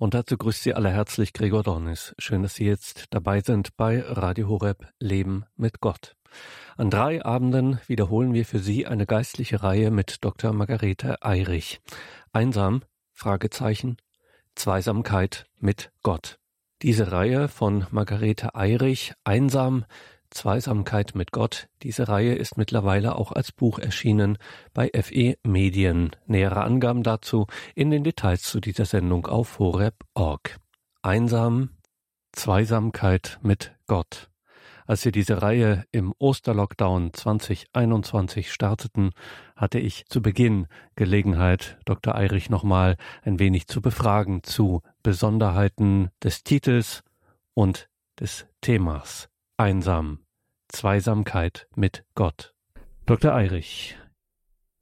Und dazu grüßt Sie alle herzlich Gregor Dornis. Schön, dass Sie jetzt dabei sind bei Radio Horeb Leben mit Gott. An drei Abenden wiederholen wir für Sie eine geistliche Reihe mit Dr. Margarete Eirich. Einsam? Fragezeichen. Zweisamkeit mit Gott. Diese Reihe von Margarete Eirich, Einsam, Zweisamkeit mit Gott. Diese Reihe ist mittlerweile auch als Buch erschienen bei FE Medien. Nähere Angaben dazu in den Details zu dieser Sendung auf horeb.org. Einsam, Zweisamkeit mit Gott. Als wir diese Reihe im Osterlockdown 2021 starteten, hatte ich zu Beginn Gelegenheit, Dr. Eirich nochmal ein wenig zu befragen zu Besonderheiten des Titels und des Themas einsam, Zweisamkeit mit Gott. Dr. Eirich,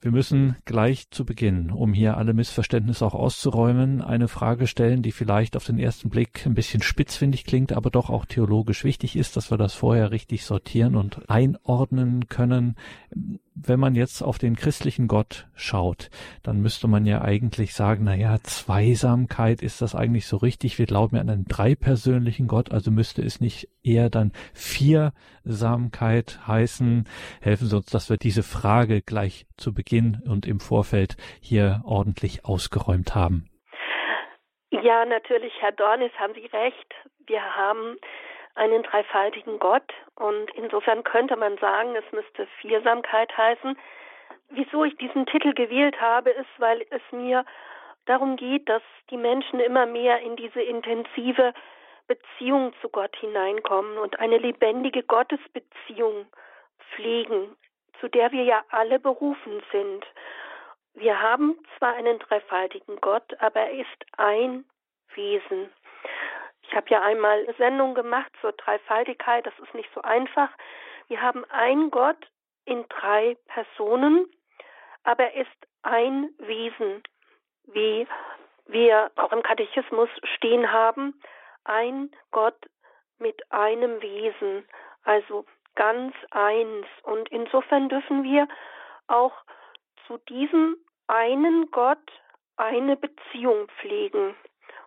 wir müssen gleich zu Beginn, um hier alle Missverständnisse auch auszuräumen, eine Frage stellen, die vielleicht auf den ersten Blick ein bisschen spitzfindig klingt, aber doch auch theologisch wichtig ist, dass wir das vorher richtig sortieren und einordnen können wenn man jetzt auf den christlichen Gott schaut, dann müsste man ja eigentlich sagen, na ja, Zweisamkeit ist das eigentlich so richtig. Wir glauben ja an einen dreipersönlichen Gott, also müsste es nicht eher dann Viersamkeit heißen. Helfen Sie uns, dass wir diese Frage gleich zu Beginn und im Vorfeld hier ordentlich ausgeräumt haben. Ja, natürlich, Herr Dornis, haben Sie recht. Wir haben einen dreifaltigen Gott. Und insofern könnte man sagen, es müsste Viersamkeit heißen. Wieso ich diesen Titel gewählt habe, ist, weil es mir darum geht, dass die Menschen immer mehr in diese intensive Beziehung zu Gott hineinkommen und eine lebendige Gottesbeziehung pflegen, zu der wir ja alle berufen sind. Wir haben zwar einen dreifaltigen Gott, aber er ist ein Wesen. Ich habe ja einmal eine Sendung gemacht zur Dreifaltigkeit, das ist nicht so einfach. Wir haben einen Gott in drei Personen, aber er ist ein Wesen, wie wir auch im Katechismus stehen haben, ein Gott mit einem Wesen, also ganz eins. Und insofern dürfen wir auch zu diesem einen Gott eine Beziehung pflegen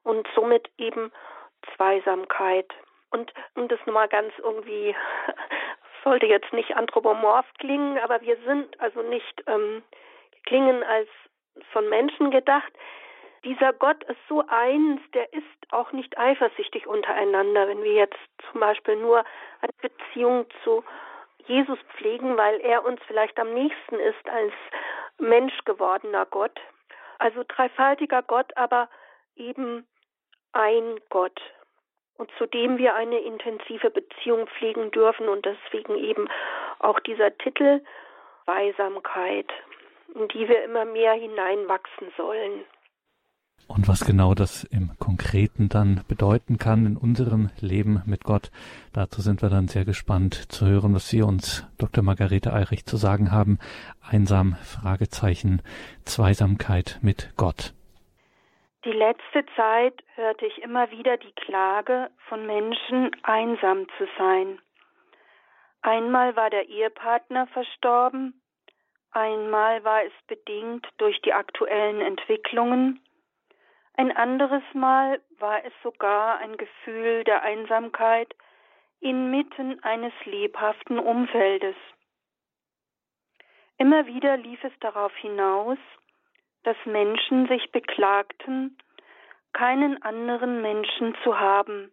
und somit eben Zweisamkeit. Und um das nochmal ganz irgendwie, sollte jetzt nicht anthropomorph klingen, aber wir sind also nicht, ähm, klingen als von Menschen gedacht. Dieser Gott ist so eins, der ist auch nicht eifersüchtig untereinander, wenn wir jetzt zum Beispiel nur eine Beziehung zu Jesus pflegen, weil er uns vielleicht am nächsten ist als Mensch gewordener Gott. Also dreifaltiger Gott, aber eben ein Gott und zu dem wir eine intensive Beziehung pflegen dürfen und deswegen eben auch dieser Titel Weisamkeit, in die wir immer mehr hineinwachsen sollen. Und was genau das im Konkreten dann bedeuten kann in unserem Leben mit Gott, dazu sind wir dann sehr gespannt zu hören, was Sie uns, Dr. Margarete Eirich, zu sagen haben. Einsam, Fragezeichen, Zweisamkeit mit Gott. Die letzte Zeit hörte ich immer wieder die Klage von Menschen, einsam zu sein. Einmal war der Ehepartner verstorben, einmal war es bedingt durch die aktuellen Entwicklungen, ein anderes Mal war es sogar ein Gefühl der Einsamkeit inmitten eines lebhaften Umfeldes. Immer wieder lief es darauf hinaus, dass Menschen sich beklagten, keinen anderen Menschen zu haben,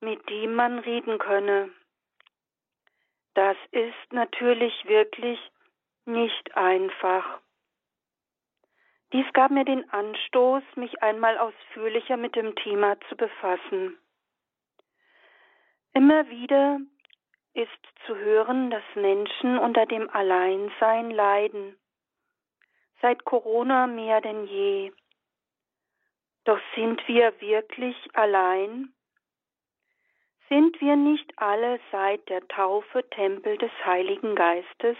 mit dem man reden könne. Das ist natürlich wirklich nicht einfach. Dies gab mir den Anstoß, mich einmal ausführlicher mit dem Thema zu befassen. Immer wieder ist zu hören, dass Menschen unter dem Alleinsein leiden seit Corona mehr denn je. Doch sind wir wirklich allein? Sind wir nicht alle seit der Taufe Tempel des Heiligen Geistes?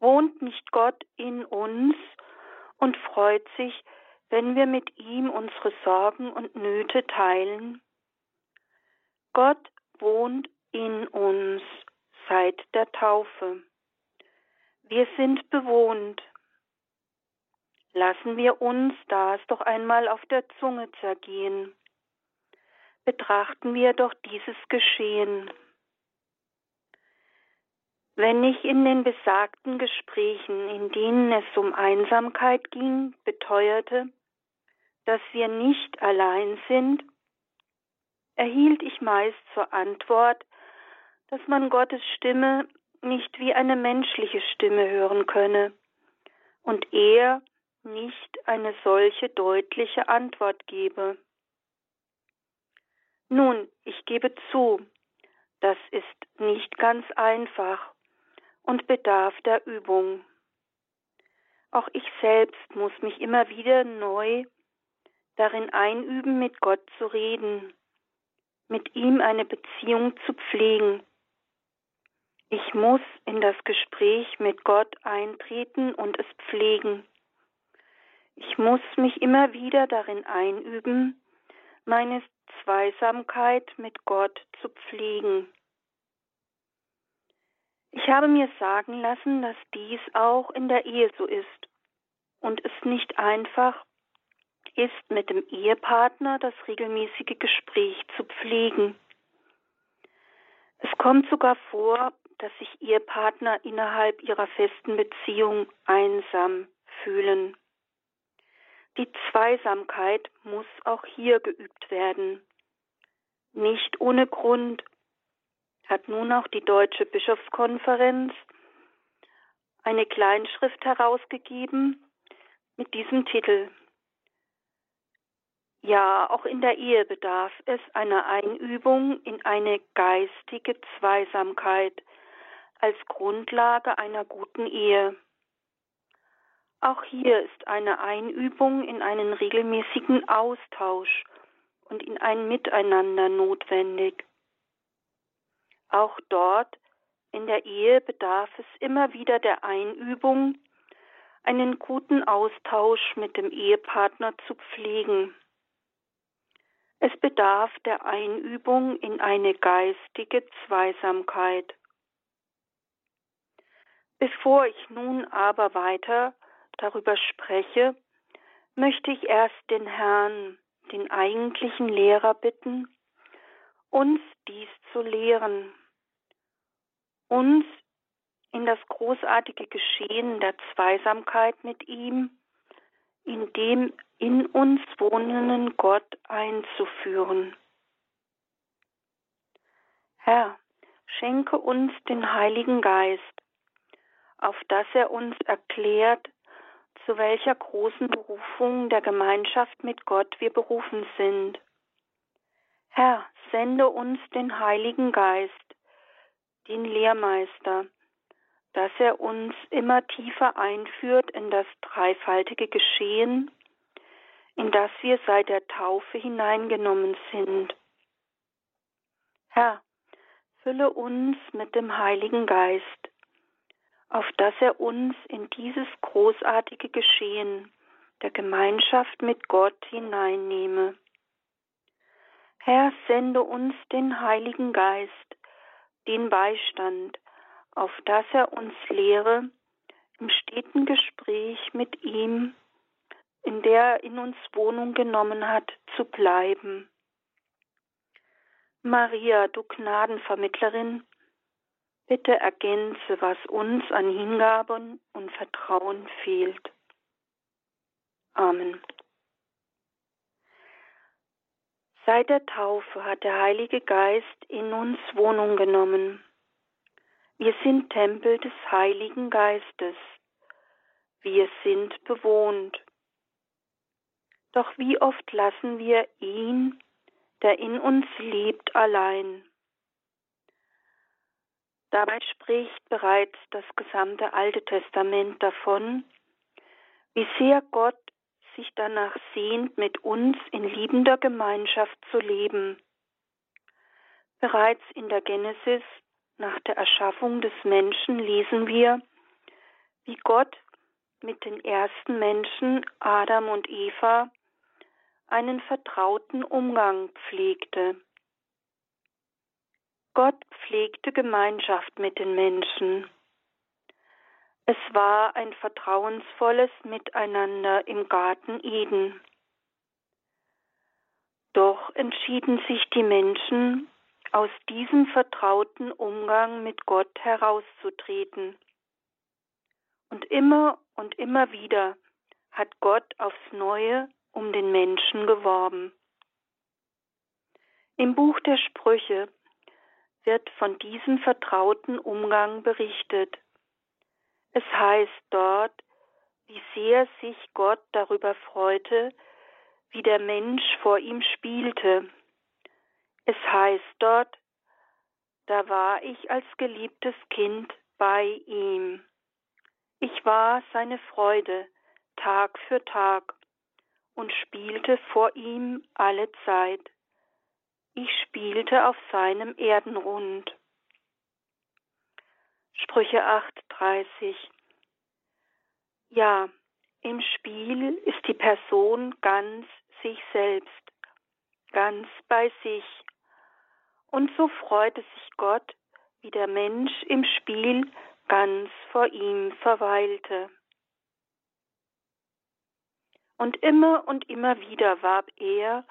Wohnt nicht Gott in uns und freut sich, wenn wir mit ihm unsere Sorgen und Nöte teilen? Gott wohnt in uns seit der Taufe. Wir sind bewohnt. Lassen wir uns das doch einmal auf der Zunge zergehen. Betrachten wir doch dieses Geschehen. Wenn ich in den besagten Gesprächen, in denen es um Einsamkeit ging, beteuerte, dass wir nicht allein sind, erhielt ich meist zur Antwort, dass man Gottes Stimme nicht wie eine menschliche Stimme hören könne und er nicht eine solche deutliche Antwort gebe. Nun, ich gebe zu, das ist nicht ganz einfach und bedarf der Übung. Auch ich selbst muss mich immer wieder neu darin einüben, mit Gott zu reden, mit ihm eine Beziehung zu pflegen. Ich muss in das Gespräch mit Gott eintreten und es pflegen. Ich muss mich immer wieder darin einüben, meine Zweisamkeit mit Gott zu pflegen. Ich habe mir sagen lassen, dass dies auch in der Ehe so ist und es nicht einfach ist, mit dem Ehepartner das regelmäßige Gespräch zu pflegen. Es kommt sogar vor, dass sich Ehepartner innerhalb ihrer festen Beziehung einsam fühlen. Die Zweisamkeit muss auch hier geübt werden. Nicht ohne Grund hat nun auch die Deutsche Bischofskonferenz eine Kleinschrift herausgegeben mit diesem Titel. Ja, auch in der Ehe bedarf es einer Einübung in eine geistige Zweisamkeit als Grundlage einer guten Ehe. Auch hier ist eine Einübung in einen regelmäßigen Austausch und in ein Miteinander notwendig. Auch dort in der Ehe bedarf es immer wieder der Einübung, einen guten Austausch mit dem Ehepartner zu pflegen. Es bedarf der Einübung in eine geistige Zweisamkeit. Bevor ich nun aber weiter darüber spreche, möchte ich erst den Herrn, den eigentlichen Lehrer, bitten, uns dies zu lehren, uns in das großartige Geschehen der Zweisamkeit mit ihm, in dem in uns wohnenden Gott einzuführen. Herr, schenke uns den Heiligen Geist, auf dass er uns erklärt, zu welcher großen Berufung der Gemeinschaft mit Gott wir berufen sind. Herr, sende uns den Heiligen Geist, den Lehrmeister, dass er uns immer tiefer einführt in das dreifaltige Geschehen, in das wir seit der Taufe hineingenommen sind. Herr, fülle uns mit dem Heiligen Geist, auf dass er uns in dieses großartige Geschehen der Gemeinschaft mit Gott hineinnehme. Herr, sende uns den Heiligen Geist, den Beistand, auf dass er uns lehre, im steten Gespräch mit ihm, in der er in uns Wohnung genommen hat, zu bleiben. Maria, du Gnadenvermittlerin, Bitte ergänze, was uns an Hingaben und Vertrauen fehlt. Amen. Seit der Taufe hat der Heilige Geist in uns Wohnung genommen. Wir sind Tempel des Heiligen Geistes. Wir sind bewohnt. Doch wie oft lassen wir ihn, der in uns lebt, allein? Dabei spricht bereits das gesamte Alte Testament davon, wie sehr Gott sich danach sehnt, mit uns in liebender Gemeinschaft zu leben. Bereits in der Genesis nach der Erschaffung des Menschen lesen wir, wie Gott mit den ersten Menschen Adam und Eva einen vertrauten Umgang pflegte. Gott pflegte Gemeinschaft mit den Menschen. Es war ein vertrauensvolles Miteinander im Garten Eden. Doch entschieden sich die Menschen, aus diesem vertrauten Umgang mit Gott herauszutreten. Und immer und immer wieder hat Gott aufs neue um den Menschen geworben. Im Buch der Sprüche wird von diesem vertrauten Umgang berichtet. Es heißt dort, wie sehr sich Gott darüber freute, wie der Mensch vor ihm spielte. Es heißt dort, da war ich als geliebtes Kind bei ihm. Ich war seine Freude Tag für Tag und spielte vor ihm alle Zeit. Ich spielte auf seinem Erdenrund. Sprüche 8,30 Ja, im Spiel ist die Person ganz sich selbst, ganz bei sich. Und so freute sich Gott, wie der Mensch im Spiel ganz vor ihm verweilte. Und immer und immer wieder warb er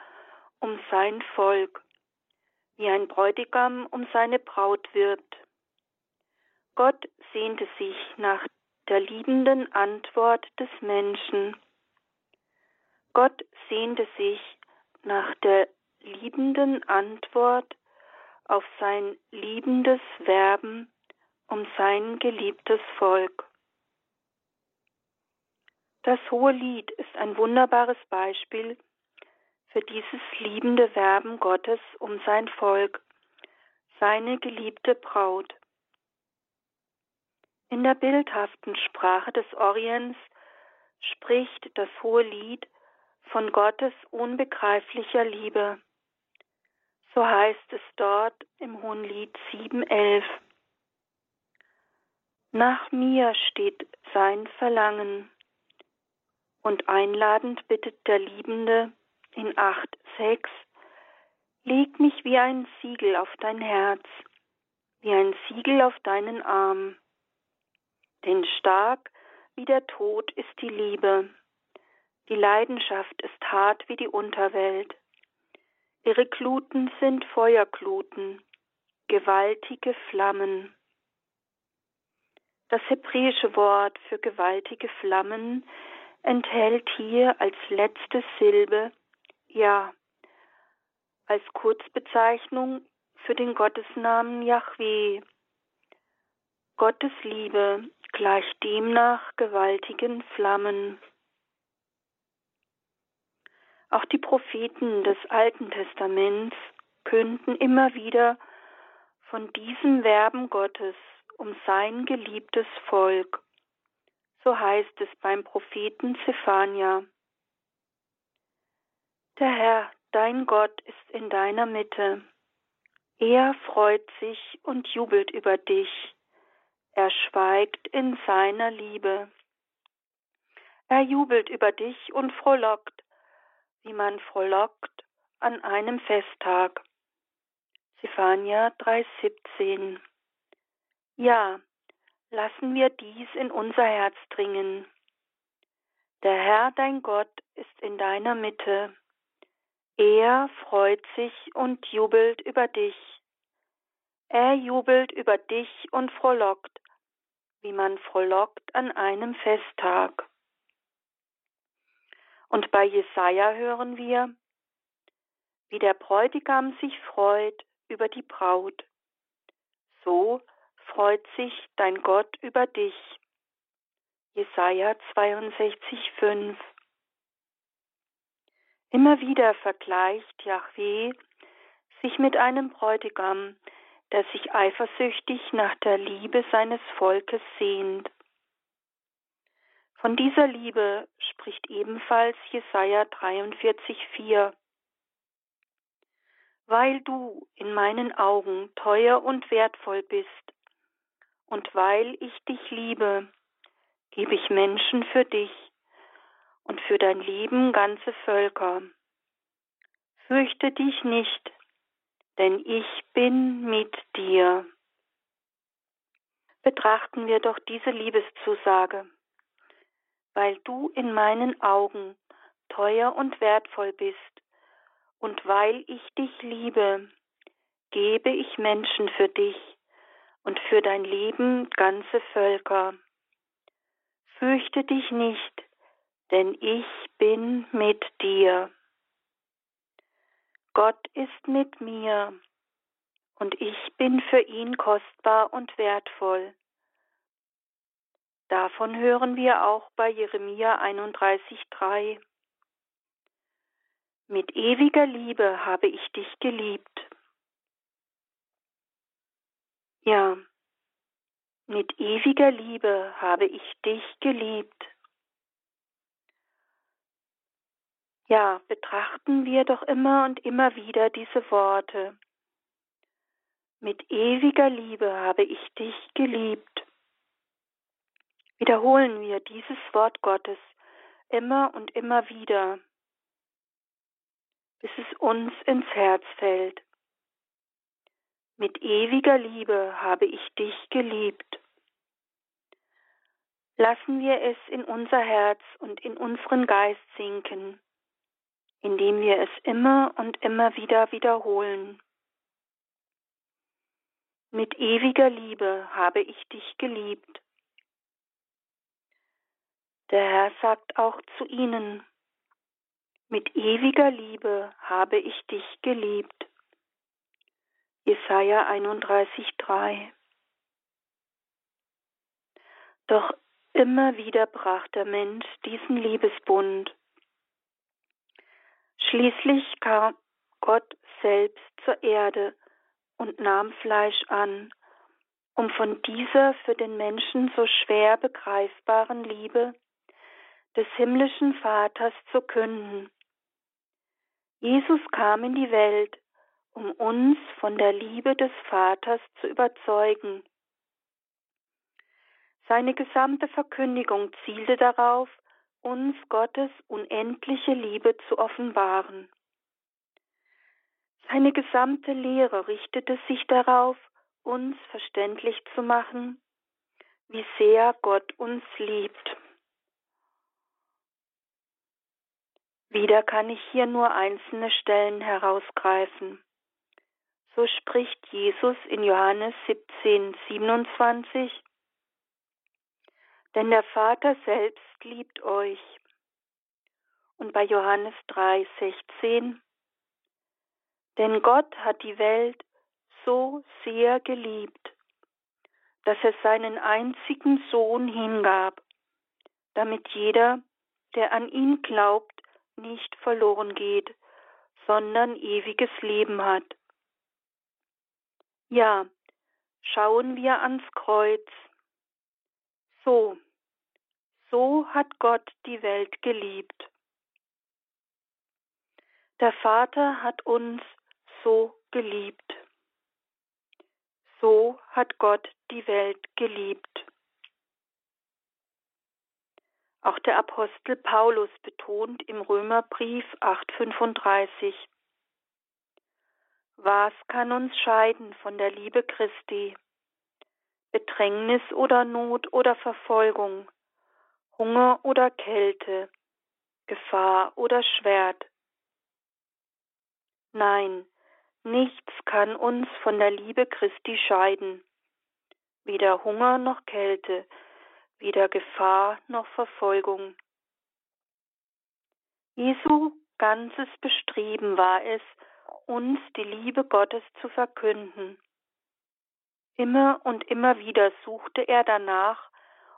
um sein Volk, wie ein Bräutigam um seine Braut wirbt. Gott sehnte sich nach der liebenden Antwort des Menschen. Gott sehnte sich nach der liebenden Antwort auf sein liebendes Werben um sein geliebtes Volk. Das hohe Lied ist ein wunderbares Beispiel für dieses liebende Werben Gottes um sein Volk, seine geliebte Braut. In der bildhaften Sprache des Orients spricht das hohe Lied von Gottes unbegreiflicher Liebe. So heißt es dort im Hohen Lied 7.11. Nach mir steht sein Verlangen. Und einladend bittet der Liebende in 8.6, leg mich wie ein Siegel auf dein Herz, wie ein Siegel auf deinen Arm. Denn stark wie der Tod ist die Liebe, die Leidenschaft ist hart wie die Unterwelt. Ihre Gluten sind Feuergluten, gewaltige Flammen. Das hebräische Wort für gewaltige Flammen enthält hier als letzte Silbe Ja, als Kurzbezeichnung für den Gottesnamen Yahweh. Gottes Liebe gleicht demnach gewaltigen Flammen. Auch die Propheten des Alten Testaments künden immer wieder von diesem Werben Gottes um sein geliebtes Volk. So heißt es beim Propheten Zephania. Der Herr, dein Gott, ist in deiner Mitte. Er freut sich und jubelt über dich. Er schweigt in seiner Liebe. Er jubelt über dich und frohlockt, wie man frohlockt an einem Festtag. Zephania 3,17 ja, lassen wir dies in unser Herz dringen. Der Herr dein Gott ist in deiner Mitte. Er freut sich und jubelt über dich. Er jubelt über dich und frohlockt, wie man frohlockt an einem Festtag. Und bei Jesaja hören wir, wie der Bräutigam sich freut über die Braut. So freut sich dein Gott über dich. Jesaja 62, 5. Immer wieder vergleicht Yahweh sich mit einem Bräutigam, der sich eifersüchtig nach der Liebe seines Volkes sehnt. Von dieser Liebe spricht ebenfalls Jesaja 43, 4. Weil du in meinen Augen teuer und wertvoll bist, und weil ich dich liebe, gebe ich Menschen für dich und für dein Leben ganze Völker. Fürchte dich nicht, denn ich bin mit dir. Betrachten wir doch diese Liebeszusage. Weil du in meinen Augen teuer und wertvoll bist, und weil ich dich liebe, gebe ich Menschen für dich und für dein Leben ganze Völker. Fürchte dich nicht, denn ich bin mit dir. Gott ist mit mir und ich bin für ihn kostbar und wertvoll. Davon hören wir auch bei Jeremia 31,3. Mit ewiger Liebe habe ich dich geliebt. Ja, mit ewiger Liebe habe ich dich geliebt. Ja, betrachten wir doch immer und immer wieder diese Worte. Mit ewiger Liebe habe ich dich geliebt. Wiederholen wir dieses Wort Gottes immer und immer wieder, bis es uns ins Herz fällt. Mit ewiger Liebe habe ich dich geliebt. Lassen wir es in unser Herz und in unseren Geist sinken, indem wir es immer und immer wieder wiederholen. Mit ewiger Liebe habe ich dich geliebt. Der Herr sagt auch zu ihnen, mit ewiger Liebe habe ich dich geliebt. Jesaja 31,3 Doch immer wieder brach der Mensch diesen Liebesbund. Schließlich kam Gott selbst zur Erde und nahm Fleisch an, um von dieser für den Menschen so schwer begreifbaren Liebe des himmlischen Vaters zu künden. Jesus kam in die Welt, um uns von der Liebe des Vaters zu überzeugen. Seine gesamte Verkündigung zielte darauf, uns Gottes unendliche Liebe zu offenbaren. Seine gesamte Lehre richtete sich darauf, uns verständlich zu machen, wie sehr Gott uns liebt. Wieder kann ich hier nur einzelne Stellen herausgreifen. So spricht Jesus in Johannes 17, 27, denn der Vater selbst liebt euch. Und bei Johannes 3, 16, denn Gott hat die Welt so sehr geliebt, dass er seinen einzigen Sohn hingab, damit jeder, der an ihn glaubt, nicht verloren geht, sondern ewiges Leben hat. Ja, schauen wir ans Kreuz. So, so hat Gott die Welt geliebt. Der Vater hat uns so geliebt. So hat Gott die Welt geliebt. Auch der Apostel Paulus betont im Römerbrief 8:35 Was kann uns scheiden von der Liebe Christi? Bedrängnis oder Not oder Verfolgung, Hunger oder Kälte, Gefahr oder Schwert? Nein, Nichts kann uns von der Liebe Christi scheiden, weder Hunger noch Kälte, weder Gefahr noch Verfolgung. Jesu ganzes Bestreben war es, uns die Liebe Gottes zu verkünden. Immer und immer wieder suchte er danach,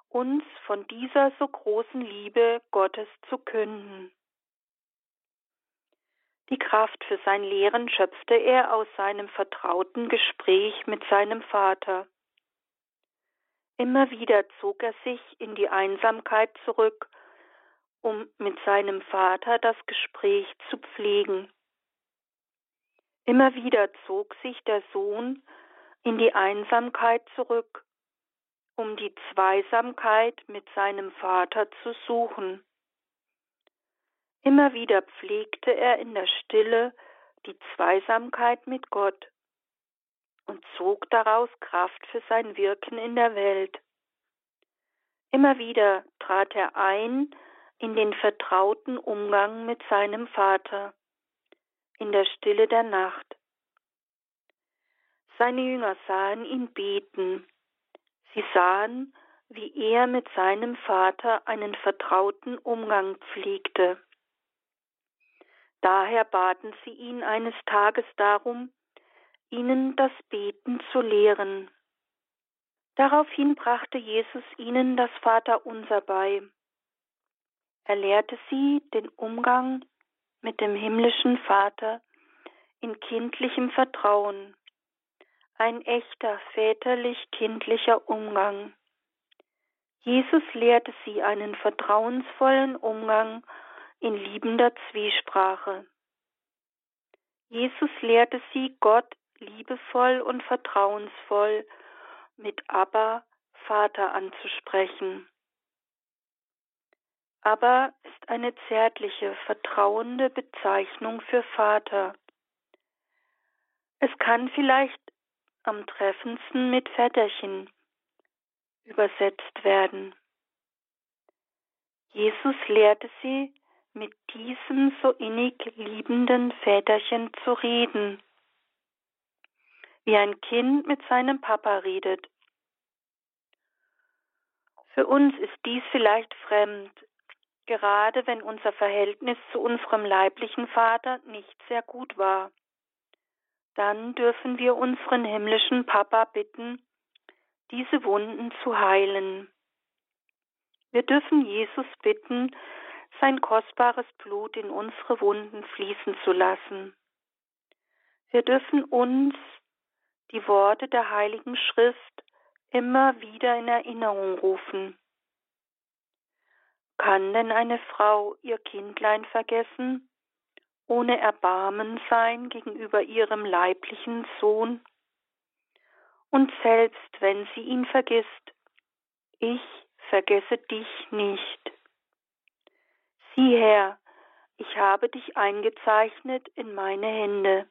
uns von dieser so großen Liebe Gottes zu künden. Die Kraft für sein Lehren schöpfte er aus seinem vertrauten Gespräch mit seinem Vater. Immer wieder zog er sich in die Einsamkeit zurück, um mit seinem Vater das Gespräch zu pflegen. Immer wieder zog sich der Sohn in die Einsamkeit zurück, um die Zweisamkeit mit seinem Vater zu suchen. Immer wieder pflegte er in der Stille die Zweisamkeit mit Gott. und zog daraus Kraft für sein Wirken in der Welt. Immer wieder trat er ein in den vertrauten Umgang mit seinem Vater, in der Stille der Nacht. Seine Jünger sahen ihn beten. Sie sahen, wie er mit seinem Vater einen vertrauten Umgang pflegte. Daher baten sie ihn eines Tages darum, ihnen das Beten zu lehren. Daraufhin brachte Jesus ihnen das Vaterunser bei. Er lehrte sie den Umgang mit dem himmlischen Vater in kindlichem Vertrauen, ein echter väterlich-kindlicher Umgang. Jesus lehrte sie einen vertrauensvollen Umgang in liebender Zwiesprache. Jesus lehrte sie, Gott liebevoll und vertrauensvoll mit Abba, Vater anzusprechen. Aber ist eine zärtliche, vertrauende Bezeichnung für Vater. Es kann vielleicht am treffendsten mit Väterchen übersetzt werden. Jesus lehrte sie, mit diesem so innig liebenden Väterchen zu reden, wie ein Kind mit seinem Papa redet. Für uns ist dies vielleicht fremd, gerade wenn unser Verhältnis zu unserem leiblichen Vater nicht sehr gut war. Dann dürfen wir unseren himmlischen Papa bitten, diese Wunden zu heilen. Wir dürfen Jesus bitten, sein kostbares Blut in unsere Wunden fließen zu lassen. Wir dürfen uns die Worte der Heiligen Schrift immer wieder in Erinnerung rufen. Kann denn eine Frau ihr Kindlein vergessen, ohne Erbarmen sein gegenüber ihrem leiblichen Sohn? Und selbst wenn sie ihn vergisst, ich vergesse dich nicht. Sieh her, ich habe dich eingezeichnet in meine Hände.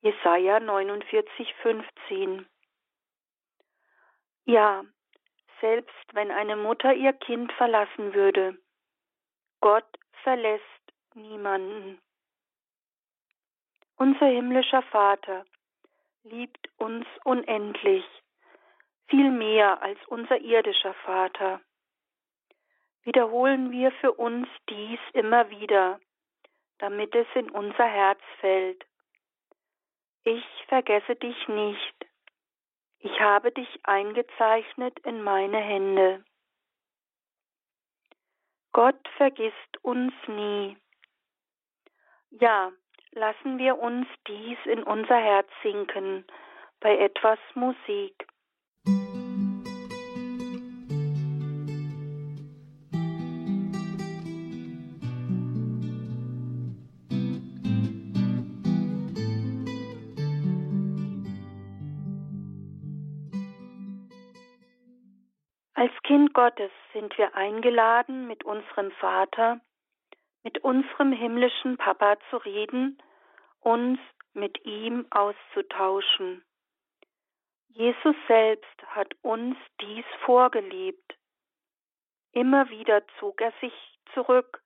Jesaja 49, 15. Ja, selbst wenn eine Mutter ihr Kind verlassen würde, Gott verlässt niemanden. Unser himmlischer Vater liebt uns unendlich, viel mehr als unser irdischer Vater wiederholen wir für uns dies immer wieder, damit es in unser Herz fällt. Ich vergesse dich nicht. Ich habe dich eingezeichnet in meine Hände. Gott vergisst uns nie. Ja, lassen wir uns dies in unser Herz sinken bei etwas Musik. Als Kind Gottes sind wir eingeladen, mit unserem Vater, mit unserem himmlischen Papa zu reden, uns mit ihm auszutauschen. Jesus selbst hat uns dies vorgelebt. Immer wieder zog er sich zurück,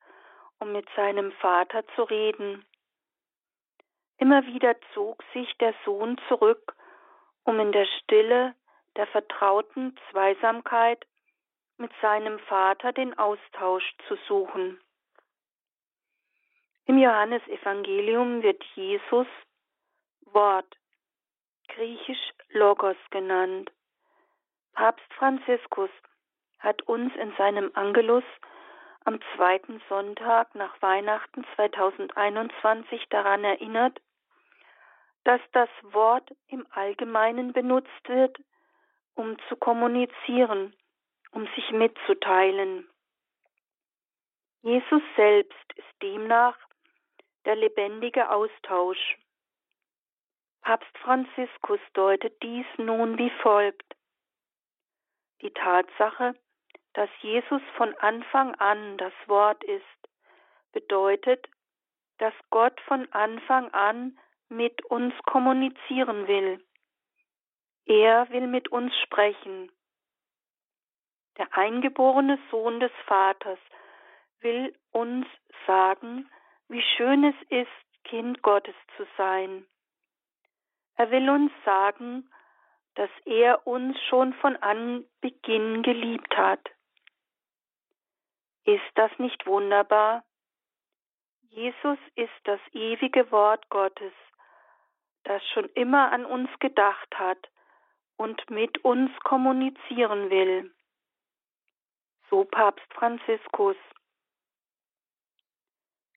um mit seinem Vater zu reden. Immer wieder zog sich der Sohn zurück, um in der Stille der vertrauten Zweisamkeit mit seinem Vater den Austausch zu suchen. Im Johannesevangelium wird Jesus Wort, griechisch Logos genannt. Papst Franziskus hat uns in seinem Angelus am zweiten Sonntag nach Weihnachten 2021 daran erinnert, dass das Wort im Allgemeinen benutzt wird, um zu kommunizieren, um sich mitzuteilen. Jesus selbst ist demnach der lebendige Austausch. Papst Franziskus deutet dies nun wie folgt. Die Tatsache, dass Jesus von Anfang an das Wort ist, bedeutet, dass Gott von Anfang an mit uns kommunizieren will. Er will mit uns sprechen. Der eingeborene Sohn des Vaters will uns sagen, wie schön es ist, Kind Gottes zu sein. Er will uns sagen, dass er uns schon von Anbeginn geliebt hat. Ist das nicht wunderbar? Jesus ist das ewige Wort Gottes, das schon immer an uns gedacht hat und mit uns kommunizieren will. So Papst Franziskus.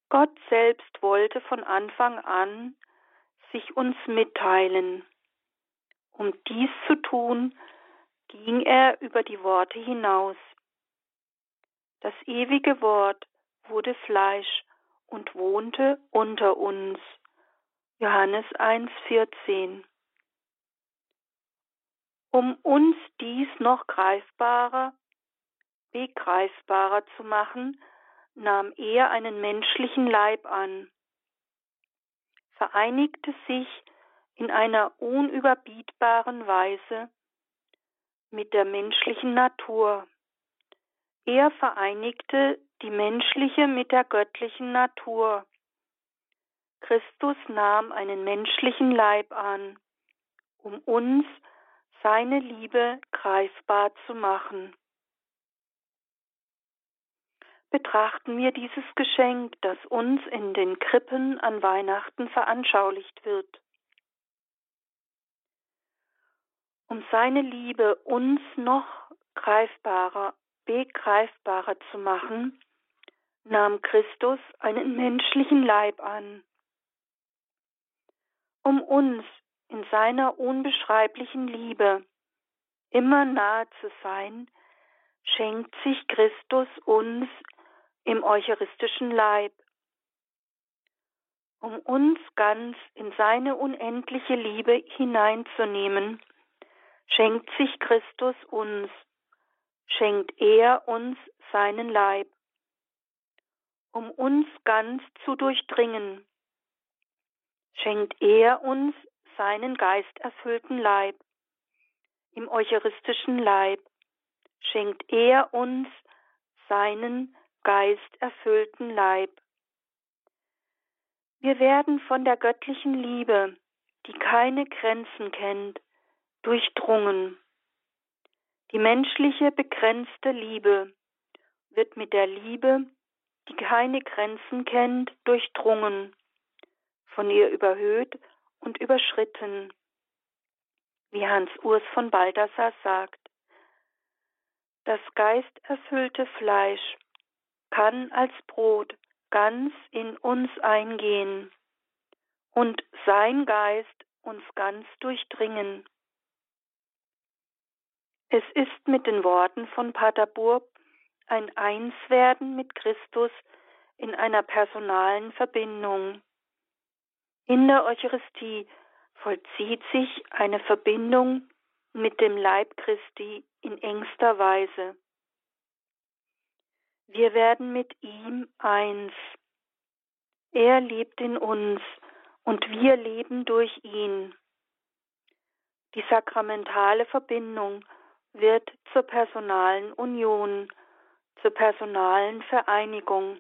Gott selbst wollte von Anfang an sich uns mitteilen. Um dies zu tun, ging er über die Worte hinaus. Das ewige Wort wurde Fleisch und wohnte unter uns. Johannes 1,14 Um uns dies noch greifbarer, begreifbarer zu machen, nahm er einen menschlichen Leib an, vereinigte sich in einer unüberbietbaren Weise mit der menschlichen Natur. Er vereinigte die menschliche mit der göttlichen Natur. Christus nahm einen menschlichen Leib an, um uns seine Liebe greifbar zu machen. Betrachten wir dieses Geschenk, das uns in den Krippen an Weihnachten veranschaulicht wird. Um seine Liebe uns noch greifbarer, begreifbarer zu machen, nahm Christus einen menschlichen Leib an. Um uns in seiner unbeschreiblichen Liebe immer nahe zu sein, schenkt sich Christus uns im eucharistischen Leib, um uns ganz in seine unendliche Liebe hineinzunehmen, schenkt sich Christus uns, schenkt er uns seinen Leib um uns ganz zu durchdringen, schenkt er uns seinen geisterfüllten Leib. Im eucharistischen Leib schenkt er uns seinen geisterfüllten Leib. Wir werden von der göttlichen Liebe, die keine Grenzen kennt, durchdrungen. Die menschliche begrenzte Liebe wird mit der Liebe die keine Grenzen kennt, durchdrungen, von ihr überhöht und überschritten, wie Hans Urs von Balthasar sagt. Das geisterfüllte Fleisch kann als Brot ganz in uns eingehen und sein Geist uns ganz durchdringen. Es ist mit den Worten von Pater Burb ein Einswerden mit Christus in einer personalen Verbindung. In der Eucharistie vollzieht sich eine Verbindung mit dem Leib Christi in engster Weise. Wir werden mit ihm eins. Er lebt in uns und wir leben durch ihn. Die sakramentale Verbindung wird zur personalen Union zur personalen Vereinigung.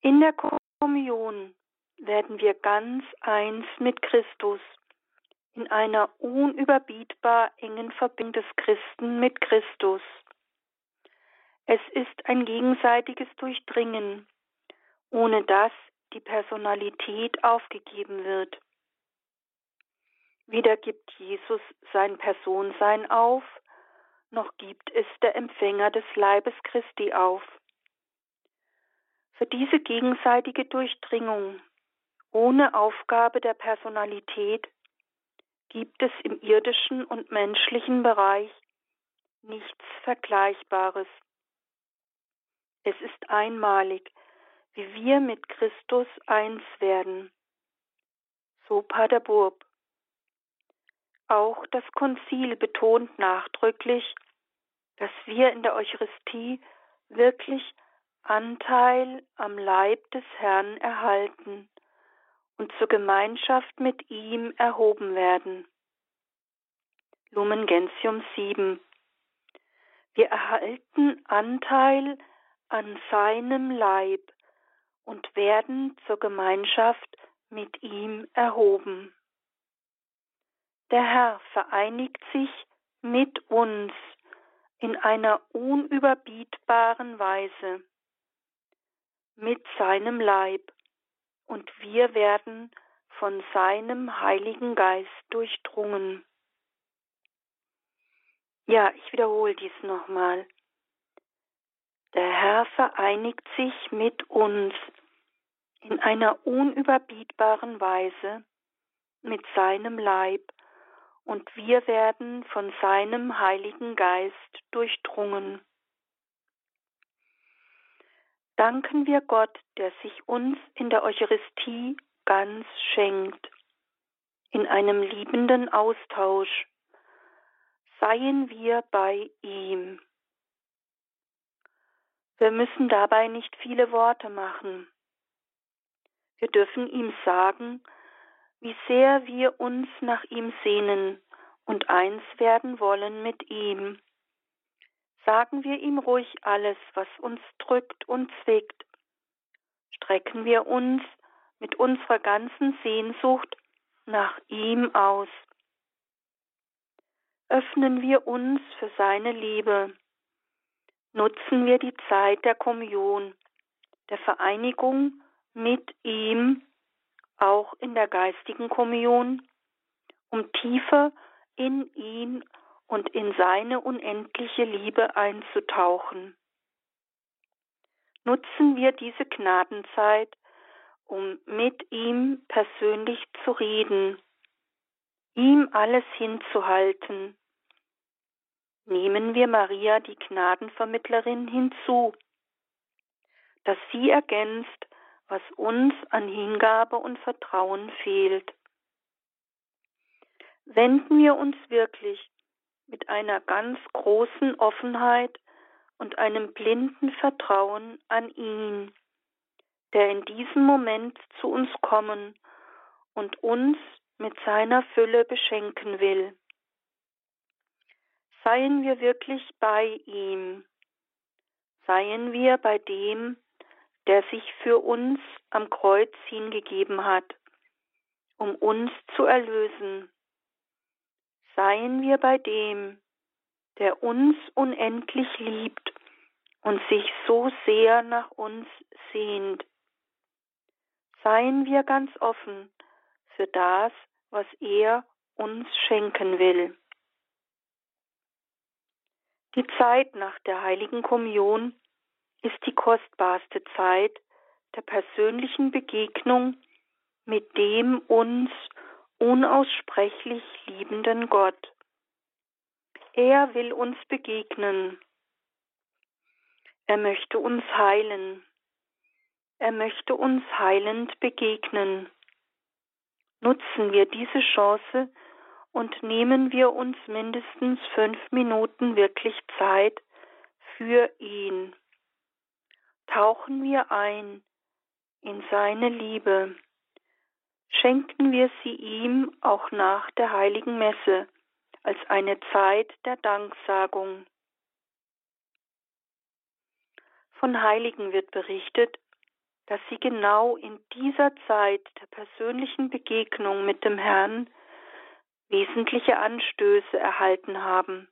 In der Kommunion werden wir ganz eins mit Christus, in einer unüberbietbar engen Verbindung des Christen mit Christus. Es ist ein gegenseitiges Durchdringen, ohne dass die Personalität aufgegeben wird. Weder gibt Jesus sein Personsein auf, noch gibt es der Empfänger des Leibes Christi auf. Für diese gegenseitige Durchdringung ohne Aufgabe der Personalität gibt es im irdischen und menschlichen Bereich nichts Vergleichbares. Es ist einmalig, wie wir mit Christus eins werden. So Pater Burb. Auch das Konzil betont nachdrücklich, dass wir in der Eucharistie wirklich Anteil am Leib des Herrn erhalten und zur Gemeinschaft mit ihm erhoben werden. Lumen Gentium 7. Wir erhalten Anteil an seinem Leib und werden zur Gemeinschaft mit ihm erhoben. Der Herr vereinigt sich mit uns in einer unüberbietbaren Weise mit seinem Leib und wir werden von seinem Heiligen Geist durchdrungen. Ja, ich wiederhole dies nochmal. Der Herr vereinigt sich mit uns in einer unüberbietbaren Weise mit seinem Leib und wir werden von seinem Heiligen Geist durchdrungen. Danken wir Gott, der sich uns in der Eucharistie ganz schenkt, in einem liebenden Austausch. Seien wir bei ihm. Wir müssen dabei nicht viele Worte machen. Wir dürfen ihm sagen, wie sehr wir uns nach ihm sehnen und eins werden wollen mit ihm. Sagen wir ihm ruhig alles, was uns drückt und zwickt. Strecken wir uns mit unserer ganzen Sehnsucht nach ihm aus. Öffnen wir uns für seine Liebe. Nutzen wir die Zeit der Kommunion, der Vereinigung mit ihm auch in der geistigen Kommunion, um tiefer in ihn und in seine unendliche Liebe einzutauchen. Nutzen wir diese Gnadenzeit, um mit ihm persönlich zu reden, ihm alles hinzuhalten. Nehmen wir Maria, die Gnadenvermittlerin, hinzu, dass sie ergänzt, was uns an Hingabe und Vertrauen fehlt. Wenden wir uns wirklich mit einer ganz großen Offenheit und einem blinden Vertrauen an ihn, der in diesem Moment zu uns kommen und uns mit seiner Fülle beschenken will. Seien wir wirklich bei ihm, seien wir bei dem, der sich für uns am Kreuz hingegeben hat, um uns zu erlösen. Seien wir bei dem, der uns unendlich liebt und sich so sehr nach uns sehnt. Seien wir ganz offen für das, was er uns schenken will. Die Zeit nach der heiligen Kommunion ist die kostbarste Zeit der persönlichen Begegnung mit dem uns unaussprechlich liebenden Gott. Er will uns begegnen. Er möchte uns heilen. Er möchte uns heilend begegnen. Nutzen wir diese Chance und nehmen wir uns mindestens fünf Minuten wirklich Zeit für ihn tauchen wir ein in seine Liebe. Schenken wir sie ihm auch nach der heiligen Messe als eine Zeit der Danksagung. Von Heiligen wird berichtet, dass sie genau in dieser Zeit der persönlichen Begegnung mit dem Herrn wesentliche Anstöße erhalten haben.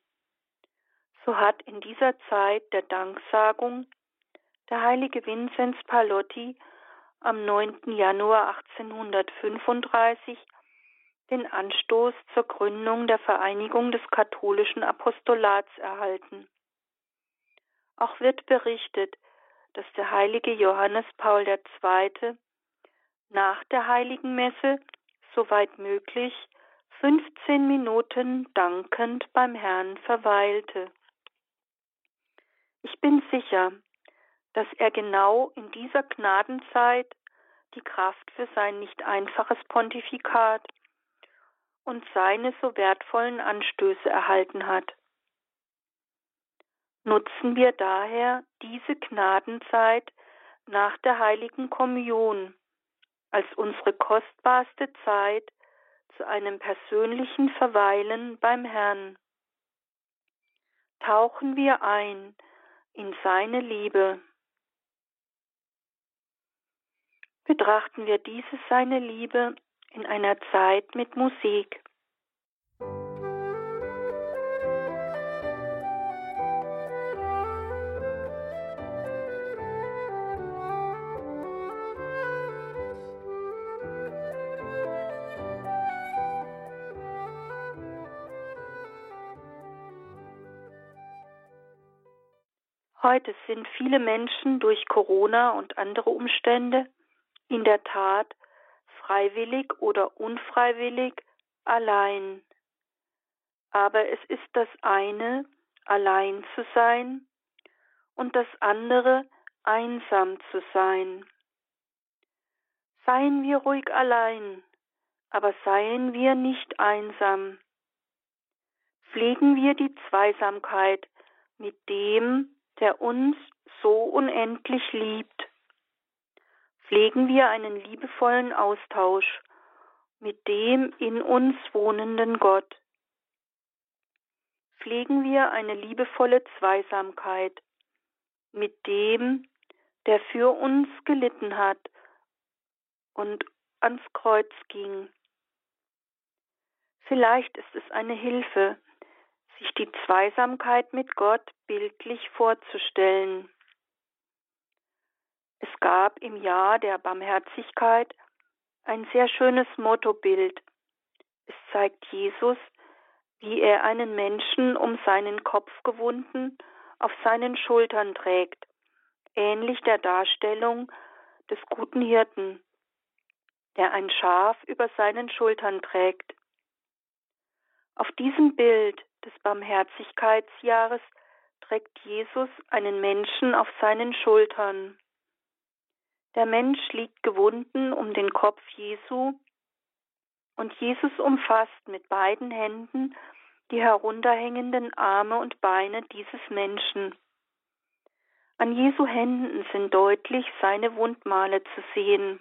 So hat in dieser Zeit der Danksagung der heilige Vinzenz Palotti am 9. Januar 1835 den Anstoß zur Gründung der Vereinigung des katholischen Apostolats erhalten. Auch wird berichtet, dass der heilige Johannes Paul II. nach der heiligen Messe, soweit möglich, 15 Minuten dankend beim Herrn verweilte. Ich bin sicher, dass er genau in dieser Gnadenzeit die Kraft für sein nicht einfaches Pontifikat und seine so wertvollen Anstöße erhalten hat. Nutzen wir daher diese Gnadenzeit nach der heiligen Kommunion als unsere kostbarste Zeit zu einem persönlichen Verweilen beim Herrn. Tauchen wir ein in seine Liebe. Betrachten wir diese seine Liebe in einer Zeit mit Musik. Heute sind viele Menschen durch Corona und andere Umstände in der Tat freiwillig oder unfreiwillig allein. Aber es ist das eine, allein zu sein, und das andere, einsam zu sein. Seien wir ruhig allein, aber seien wir nicht einsam. Pflegen wir die Zweisamkeit mit dem, der uns so unendlich liebt. Pflegen wir einen liebevollen Austausch mit dem in uns wohnenden Gott. Pflegen wir eine liebevolle Zweisamkeit mit dem, der für uns gelitten hat und ans Kreuz ging. Vielleicht ist es eine Hilfe, sich die Zweisamkeit mit Gott bildlich vorzustellen. Es gab im Jahr der Barmherzigkeit ein sehr schönes Mottobild. Es zeigt Jesus, wie er einen Menschen um seinen Kopf gewunden auf seinen Schultern trägt, ähnlich der Darstellung des guten Hirten, der ein Schaf über seinen Schultern trägt. Auf diesem Bild des Barmherzigkeitsjahres trägt Jesus einen Menschen auf seinen Schultern. Der Mensch liegt gewunden um den Kopf Jesu und Jesus umfasst mit beiden Händen die herunterhängenden Arme und Beine dieses Menschen. An Jesu Händen sind deutlich seine Wundmale zu sehen.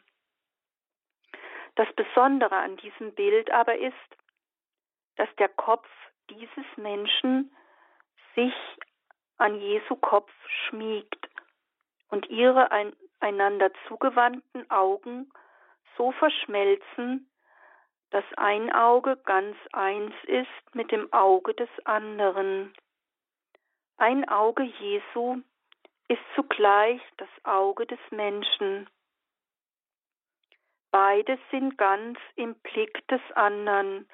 Das Besondere an diesem Bild aber ist, dass der Kopf dieses Menschen sich an Jesu Kopf schmiegt und ihre ein, einander zugewandten Augen so verschmelzen, dass ein Auge ganz eins ist mit dem Auge des anderen. Ein Auge Jesu ist zugleich das Auge des Menschen. Beide sind ganz im Blick des anderen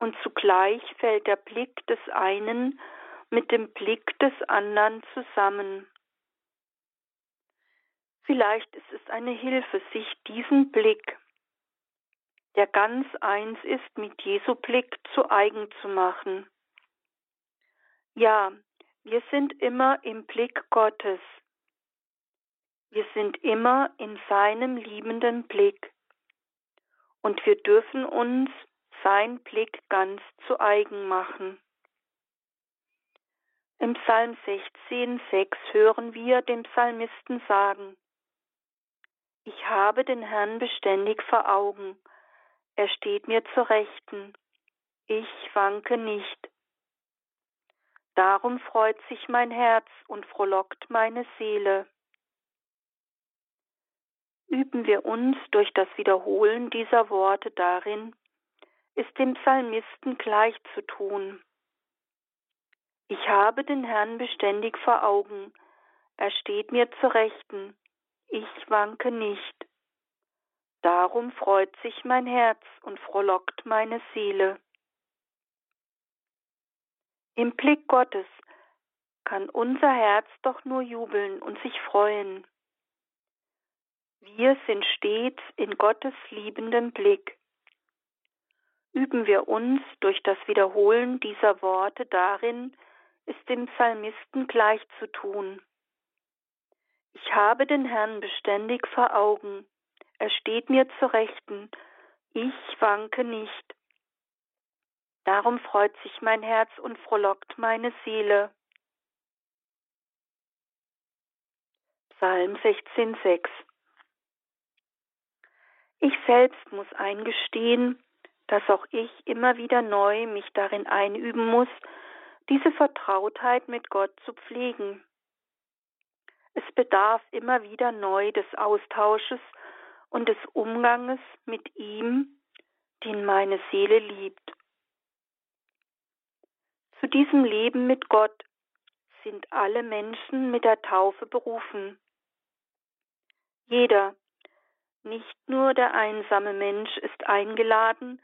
und zugleich fällt der Blick des einen mit dem Blick des anderen zusammen. Vielleicht ist es eine Hilfe, sich diesen Blick, der ganz eins ist mit Jesu Blick, zu eigen zu machen. Ja, wir sind immer im Blick Gottes. Wir sind immer in seinem liebenden Blick. Und wir dürfen uns sein Blick ganz zu eigen machen. Im Psalm 16, 6 hören wir den Psalmisten sagen, Ich habe den Herrn beständig vor Augen, er steht mir zur Rechten, ich wanke nicht. Darum freut sich mein Herz und frohlockt meine Seele. Üben wir uns durch das Wiederholen dieser Worte darin, ist dem Psalmisten gleich zu tun. Ich habe den Herrn beständig vor Augen, er steht mir zur Rechten, ich wanke nicht. Darum freut sich mein Herz und frohlockt meine Seele. Im Blick Gottes kann unser Herz doch nur jubeln und sich freuen. Wir sind stets in Gottes liebendem Blick üben wir uns durch das Wiederholen dieser Worte darin, es dem Psalmisten gleich zu tun. Ich habe den Herrn beständig vor Augen, er steht mir zur Rechten, ich wanke nicht. Darum freut sich mein Herz und frohlockt meine Seele. Psalm 16,6 Ich selbst muss eingestehen, dass auch ich immer wieder neu mich darin einüben muss, diese Vertrautheit mit Gott zu pflegen. Es bedarf immer wieder neu des Austausches und des Umganges mit ihm, den meine Seele liebt. Zu diesem Leben mit Gott sind alle Menschen mit der Taufe berufen. Jeder, nicht nur der einsame Mensch ist eingeladen,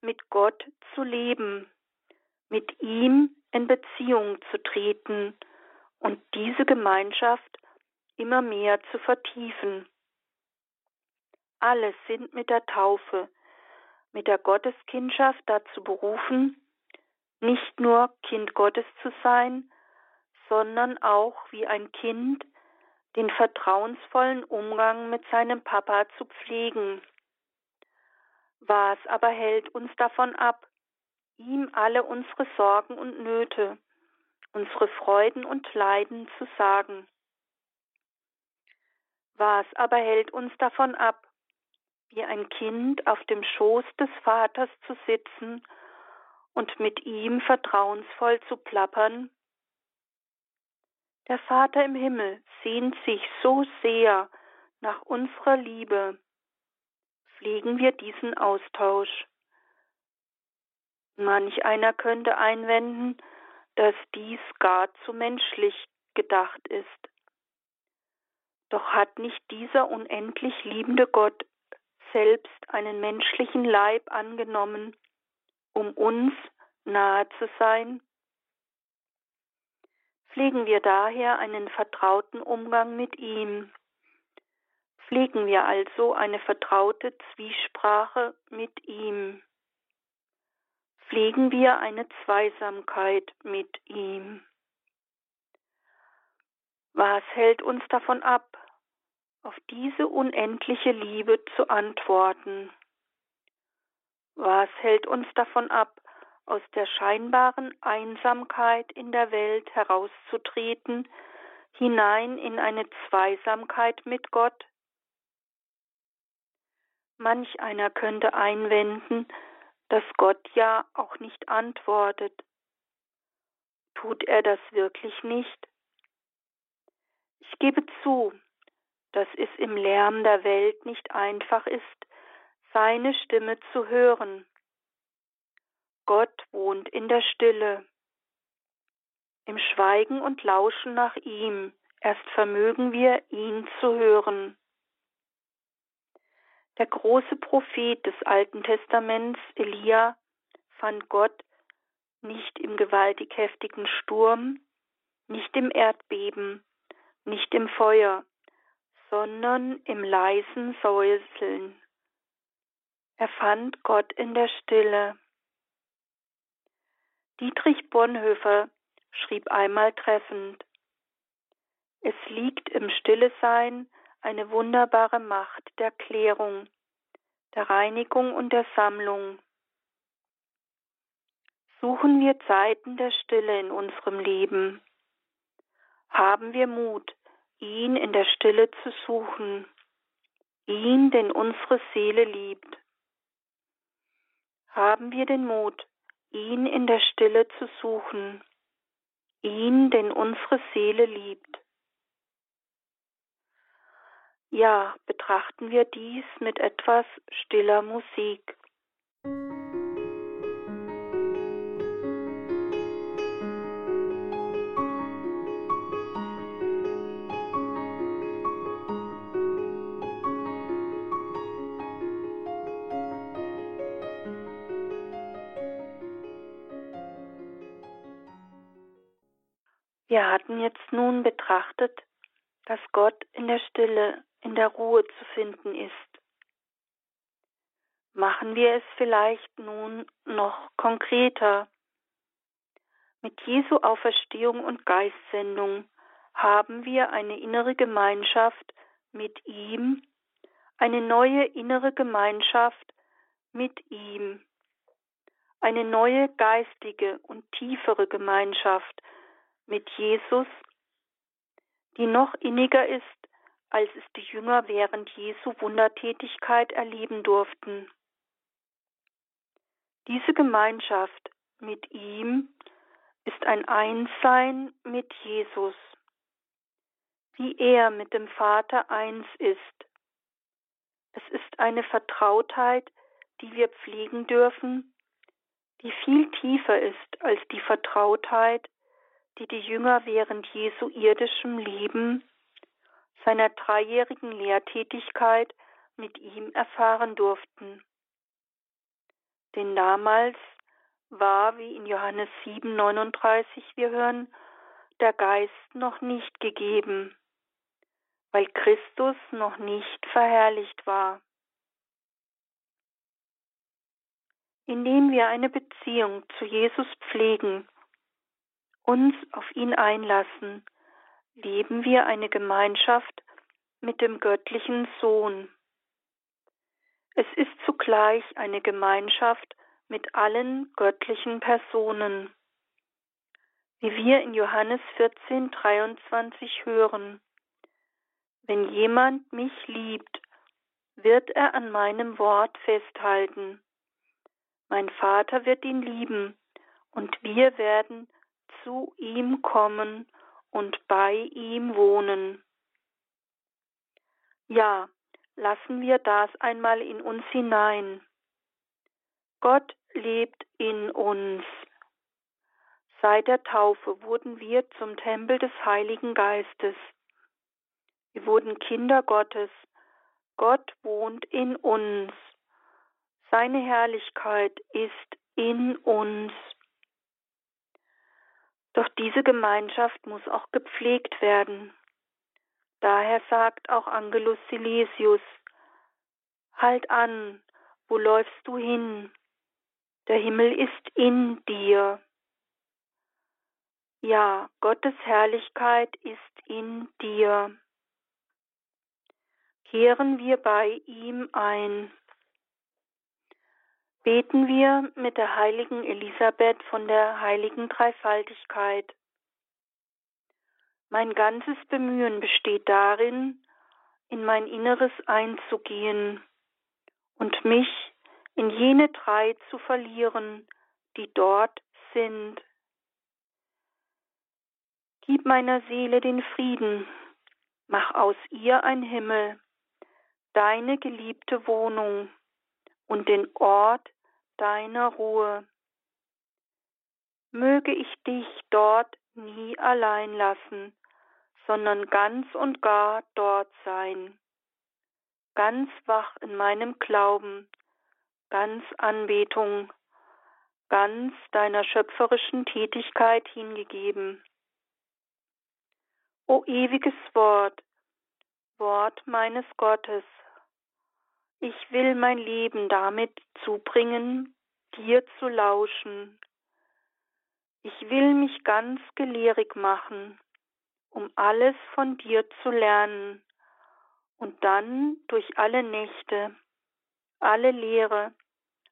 mit Gott zu leben, mit ihm in Beziehung zu treten und diese Gemeinschaft immer mehr zu vertiefen. Alle sind mit der Taufe, mit der Gotteskindschaft dazu berufen, nicht nur Kind Gottes zu sein, sondern auch wie ein Kind den vertrauensvollen Umgang mit seinem Papa zu pflegen. Was aber hält uns davon ab, ihm alle unsere Sorgen und Nöte, unsere Freuden und Leiden zu sagen? Was aber hält uns davon ab, wie ein Kind auf dem Schoß des Vaters zu sitzen und mit ihm vertrauensvoll zu plappern? Der Vater im Himmel sehnt sich so sehr nach unserer Liebe. Pflegen wir diesen Austausch. Manch einer könnte einwenden, dass dies gar zu menschlich gedacht ist. Doch hat nicht dieser unendlich liebende Gott selbst einen menschlichen Leib angenommen, um uns nahe zu sein? Pflegen wir daher einen vertrauten Umgang mit ihm. Pflegen wir also eine vertraute Zwiesprache mit ihm. Pflegen wir eine Zweisamkeit mit ihm. Was hält uns davon ab, auf diese unendliche Liebe zu antworten? Was hält uns davon ab, aus der scheinbaren Einsamkeit in der Welt herauszutreten, hinein in eine Zweisamkeit mit Gott? Manch einer könnte einwenden, dass Gott ja auch nicht antwortet. Tut er das wirklich nicht? Ich gebe zu, dass es im Lärm der Welt nicht einfach ist, seine Stimme zu hören. Gott wohnt in der Stille. Im Schweigen und Lauschen nach ihm erst vermögen wir, ihn zu hören. Der große Prophet des Alten Testaments, Elia, fand Gott nicht im gewaltig heftigen Sturm, nicht im Erdbeben, nicht im Feuer, sondern im leisen Säuseln. Er fand Gott in der Stille. Dietrich Bonhoeffer schrieb einmal treffend, es liegt im Stillesein eine wunderbare Macht der Klärung, der Reinigung und der Sammlung. Suchen wir Zeiten der Stille in unserem Leben. Haben wir Mut, ihn in der Stille zu suchen, ihn, den unsere Seele liebt. Haben wir den Mut, ihn in der Stille zu suchen, ihn, den unsere Seele liebt. Ja, betrachten wir dies mit etwas stiller Musik. Wir hatten jetzt nun betrachtet, dass Gott in der Stille, in der Ruhe zu finden ist. Machen wir es vielleicht nun noch konkreter. Mit Jesu Auferstehung und Geistsendung haben wir eine innere Gemeinschaft mit ihm, eine neue innere Gemeinschaft mit ihm, eine neue geistige und tiefere Gemeinschaft mit Jesus, die noch inniger ist als es die Jünger während Jesu Wundertätigkeit erleben durften. Diese Gemeinschaft mit ihm ist ein Einssein mit Jesus, wie er mit dem Vater eins ist. Es ist eine Vertrautheit, die wir pflegen dürfen, die viel tiefer ist als die Vertrautheit, die die Jünger während Jesu irdischem Leben, seiner dreijährigen Lehrtätigkeit mit ihm erfahren durften. Denn damals war, wie in Johannes 7, 39 wir hören, der Geist noch nicht gegeben, weil Christus noch nicht verherrlicht war. Indem wir eine Beziehung zu Jesus pflegen, uns auf ihn einlassen, leben wir eine Gemeinschaft mit dem göttlichen Sohn. Es ist zugleich eine Gemeinschaft mit allen göttlichen Personen. Wie wir in Johannes 14, 23 hören. Wenn jemand mich liebt, wird er an meinem Wort festhalten. Mein Vater wird ihn lieben, und wir werden zu ihm kommen und bei ihm wohnen. Ja, lassen wir das einmal in uns hinein. Gott lebt in uns. Seit der Taufe wurden wir zum Tempel des Heiligen Geistes. Wir wurden Kinder Gottes. Gott wohnt in uns. Seine Herrlichkeit ist in uns. Doch diese Gemeinschaft muss auch gepflegt werden. Daher sagt auch Angelus Silesius, Halt an, wo läufst du hin? Der Himmel ist in dir. Ja, Gottes Herrlichkeit ist in dir. Kehren wir bei ihm ein. Beten wir mit der heiligen Elisabeth von der heiligen Dreifaltigkeit. Mein ganzes Bemühen besteht darin, in mein Inneres einzugehen und mich in jene drei zu verlieren, die dort sind. Gib meiner Seele den Frieden, mach aus ihr ein Himmel, deine geliebte Wohnung und den Ort deiner Ruhe. Möge ich dich dort nie allein lassen, sondern ganz und gar dort sein, ganz wach in meinem Glauben, ganz Anbetung, ganz deiner schöpferischen Tätigkeit hingegeben. O ewiges Wort, Wort meines Gottes, ich will mein Leben damit zubringen, dir zu lauschen. Ich will mich ganz gelehrig machen, um alles von dir zu lernen und dann durch alle Nächte alle Leere,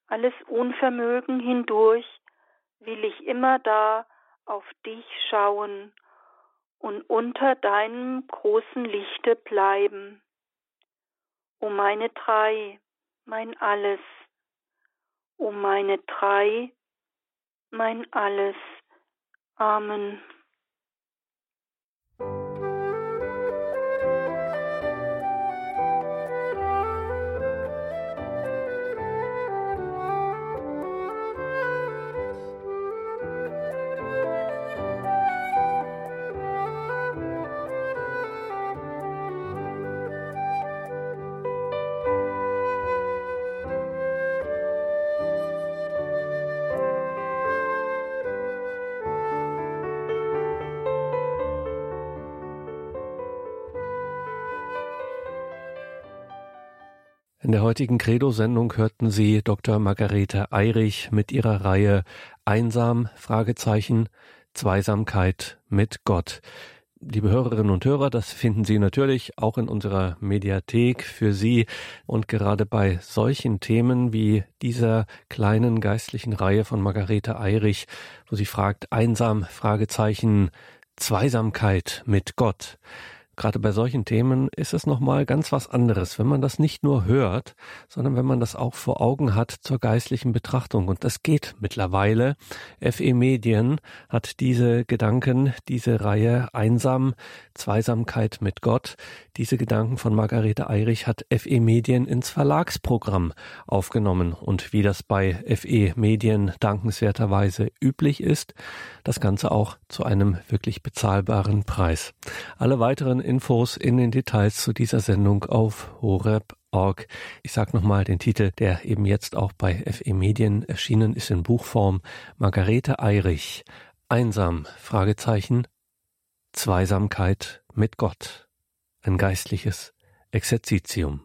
alles Unvermögen hindurch will ich immer da auf dich schauen und unter deinem großen Lichte bleiben. O meine drei, mein alles, o meine drei, mein alles. Amen. In der heutigen Credo-Sendung hörten Sie Dr. Margarete Eirich mit ihrer Reihe Einsam, Fragezeichen, Zweisamkeit mit Gott. Liebe Hörerinnen und Hörer, das finden Sie natürlich auch in unserer Mediathek für Sie. Und gerade bei solchen Themen wie dieser kleinen geistlichen Reihe von Margarete Eirich, wo sie fragt, einsam, Fragezeichen, Zweisamkeit mit Gott Gerade bei solchen Themen ist es nochmal ganz was anderes, wenn man das nicht nur hört, sondern wenn man das auch vor Augen hat zur geistlichen Betrachtung. Und das geht mittlerweile. FE Medien hat diese Gedanken, diese Reihe Einsam, Zweisamkeit mit Gott, diese Gedanken von Margarete Eirich hat FE Medien ins Verlagsprogramm aufgenommen. Und wie das bei FE Medien dankenswerterweise üblich ist, das Ganze auch zu einem wirklich bezahlbaren Preis. Alle weiteren Infos in den Details zu dieser Sendung auf horeb.org. Ich sage nochmal den Titel, der eben jetzt auch bei FE Medien erschienen ist in Buchform. Margarete Eirich. Einsam? Fragezeichen. Zweisamkeit mit Gott. Ein geistliches Exerzitium.